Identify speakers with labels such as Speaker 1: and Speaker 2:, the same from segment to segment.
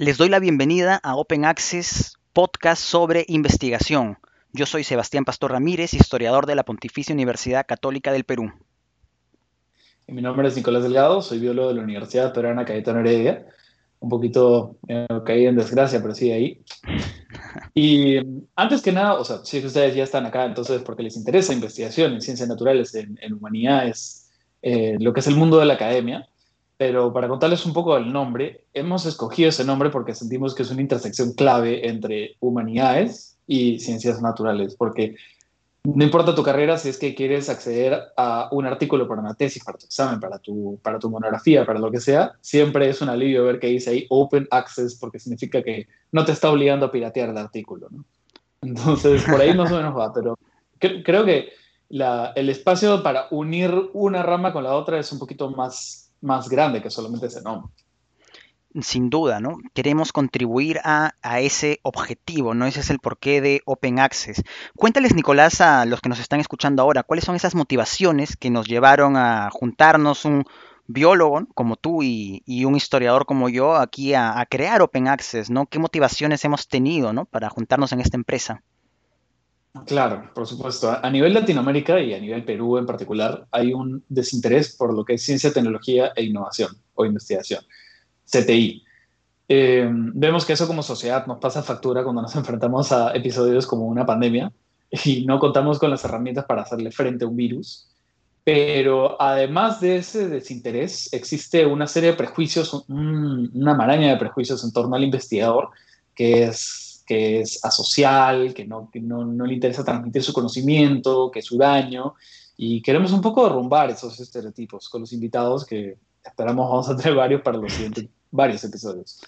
Speaker 1: Les doy la bienvenida a Open Access, podcast sobre investigación. Yo soy Sebastián Pastor Ramírez, historiador de la Pontificia Universidad Católica del Perú.
Speaker 2: Mi nombre es Nicolás Delgado, soy biólogo de la Universidad Peruana Cayetano Heredia. Un poquito eh, caí en desgracia, pero sí ahí. Y antes que nada, o sea, si ustedes ya están acá, entonces porque les interesa investigación en ciencias naturales, en, humanidades, eh, lo que es el mundo de la academia, pero para contarles un poco del nombre, hemos escogido ese nombre porque sentimos que es una intersección clave entre humanidades y ciencias naturales, porque no importa tu carrera si es que quieres acceder a un artículo para una tesis, para tu examen, para tu, para tu monografía, para lo que sea, siempre es un alivio ver que dice ahí Open Access porque significa que no te está obligando a piratear el artículo. ¿no? Entonces, por ahí más o menos va, pero creo que la, el espacio para unir una rama con la otra es un poquito más más grande que solamente ese nombre.
Speaker 1: Sin duda, ¿no? Queremos contribuir a, ese objetivo, ¿no? Ese es el porqué de Open Access. Cuéntales, Nicolás, a los que nos están escuchando ahora, cuáles son esas motivaciones que nos llevaron a juntarnos un biólogo como tú y, un historiador como yo aquí a, a, crear Open Access, ¿no? ¿Qué motivaciones hemos tenido, ¿no? Para juntarnos en esta empresa.
Speaker 2: Claro, por supuesto. A nivel Latinoamérica y a nivel Perú en particular, hay un desinterés por lo que es ciencia, tecnología e innovación o investigación, CTI. Eh, vemos que eso como sociedad nos pasa factura cuando nos enfrentamos a episodios como una pandemia y no contamos con las herramientas para hacerle frente a un virus. Pero además de ese desinterés, existe una serie de prejuicios, una maraña de prejuicios en torno al investigador, que es que es asocial, que, no, no, no, le interesa transmitir su conocimiento, que es su daño. Y queremos un poco derrumbar esos estereotipos con los invitados que esperamos vamos a tener varios para los siguientes varios episodios.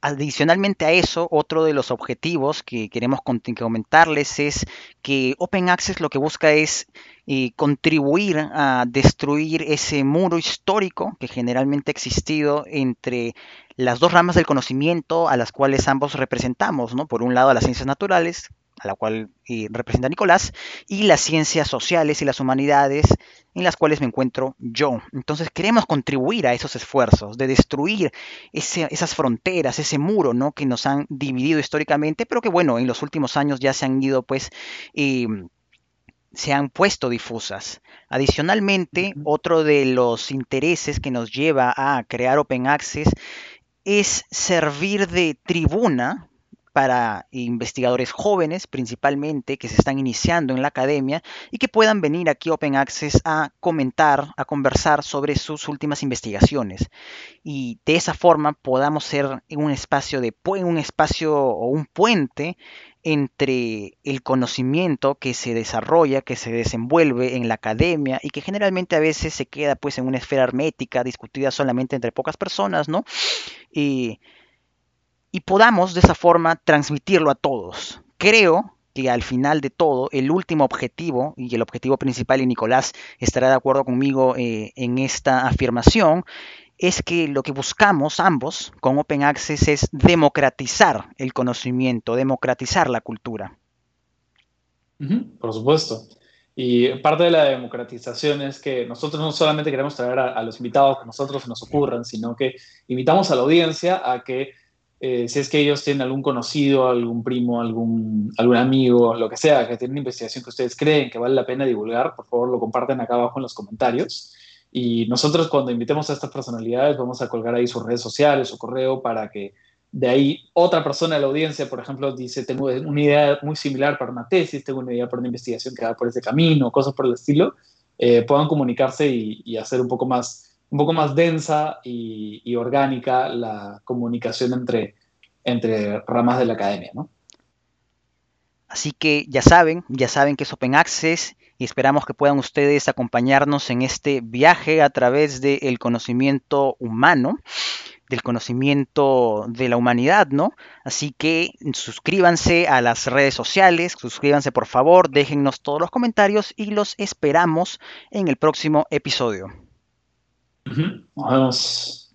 Speaker 1: Adicionalmente a eso, otro de los objetivos que queremos comentarles es que Open Access lo que busca es eh, contribuir a destruir ese muro histórico que generalmente ha existido entre las dos ramas del conocimiento a las cuales ambos representamos, ¿no? Por un lado a las ciencias naturales, a la cual eh, representa Nicolás, y las ciencias sociales y las humanidades, en las cuales me encuentro yo. Entonces queremos contribuir a esos esfuerzos de destruir esas fronteras, ese muro, ¿no? Que nos han dividido históricamente, pero que bueno, en los últimos años ya se han ido, pues, eh, se han puesto difusas. Adicionalmente, otro de los intereses que nos lleva a crear Open Access es servir de tribuna para investigadores jóvenes principalmente que se están iniciando en la academia y que puedan venir aquí Open Access a comentar, a conversar sobre sus últimas investigaciones. Y de esa forma podamos ser un espacio de un espacio o un puente entre el conocimiento que se desarrolla, que se desenvuelve en la academia y que generalmente a veces se queda pues en una esfera hermética, discutida solamente entre pocas personas, ¿no? Y, y podamos de esa forma transmitirlo a todos. Creo que al final de todo, el último objetivo, y el objetivo principal, y Nicolás estará de acuerdo conmigo eh, en esta afirmación, es que lo que buscamos ambos con Open Access es democratizar el conocimiento, democratizar la cultura.
Speaker 2: por supuesto. Y parte de la democratización es que nosotros no solamente queremos traer a, los invitados que nosotros nos ocurran, sino que invitamos a la audiencia a que eh, si es que ellos tienen algún conocido, algún primo, algún, algún amigo, lo que sea, que tienen una investigación que ustedes creen que vale la pena divulgar, por favor lo comparten acá abajo en los comentarios. Y nosotros cuando invitemos a estas personalidades vamos a colgar ahí sus redes sociales, su correo, para que de ahí otra persona de la audiencia, por ejemplo, dice, tengo una idea muy similar para una tesis, tengo una idea para una investigación que va por ese camino, cosas por el estilo, eh, puedan comunicarse y, hacer un poco más, un poco más densa y, orgánica la comunicación entre, ramas de la academia, ¿no?
Speaker 1: Así que ya saben, ya saben que es Open Access y esperamos que puedan ustedes acompañarnos en este viaje a través del conocimiento humano del conocimiento de la humanidad, ¿no? Así que suscríbanse a las redes sociales, suscríbanse por favor, déjennos todos los comentarios y los esperamos en el próximo episodio.
Speaker 2: Nos vemos.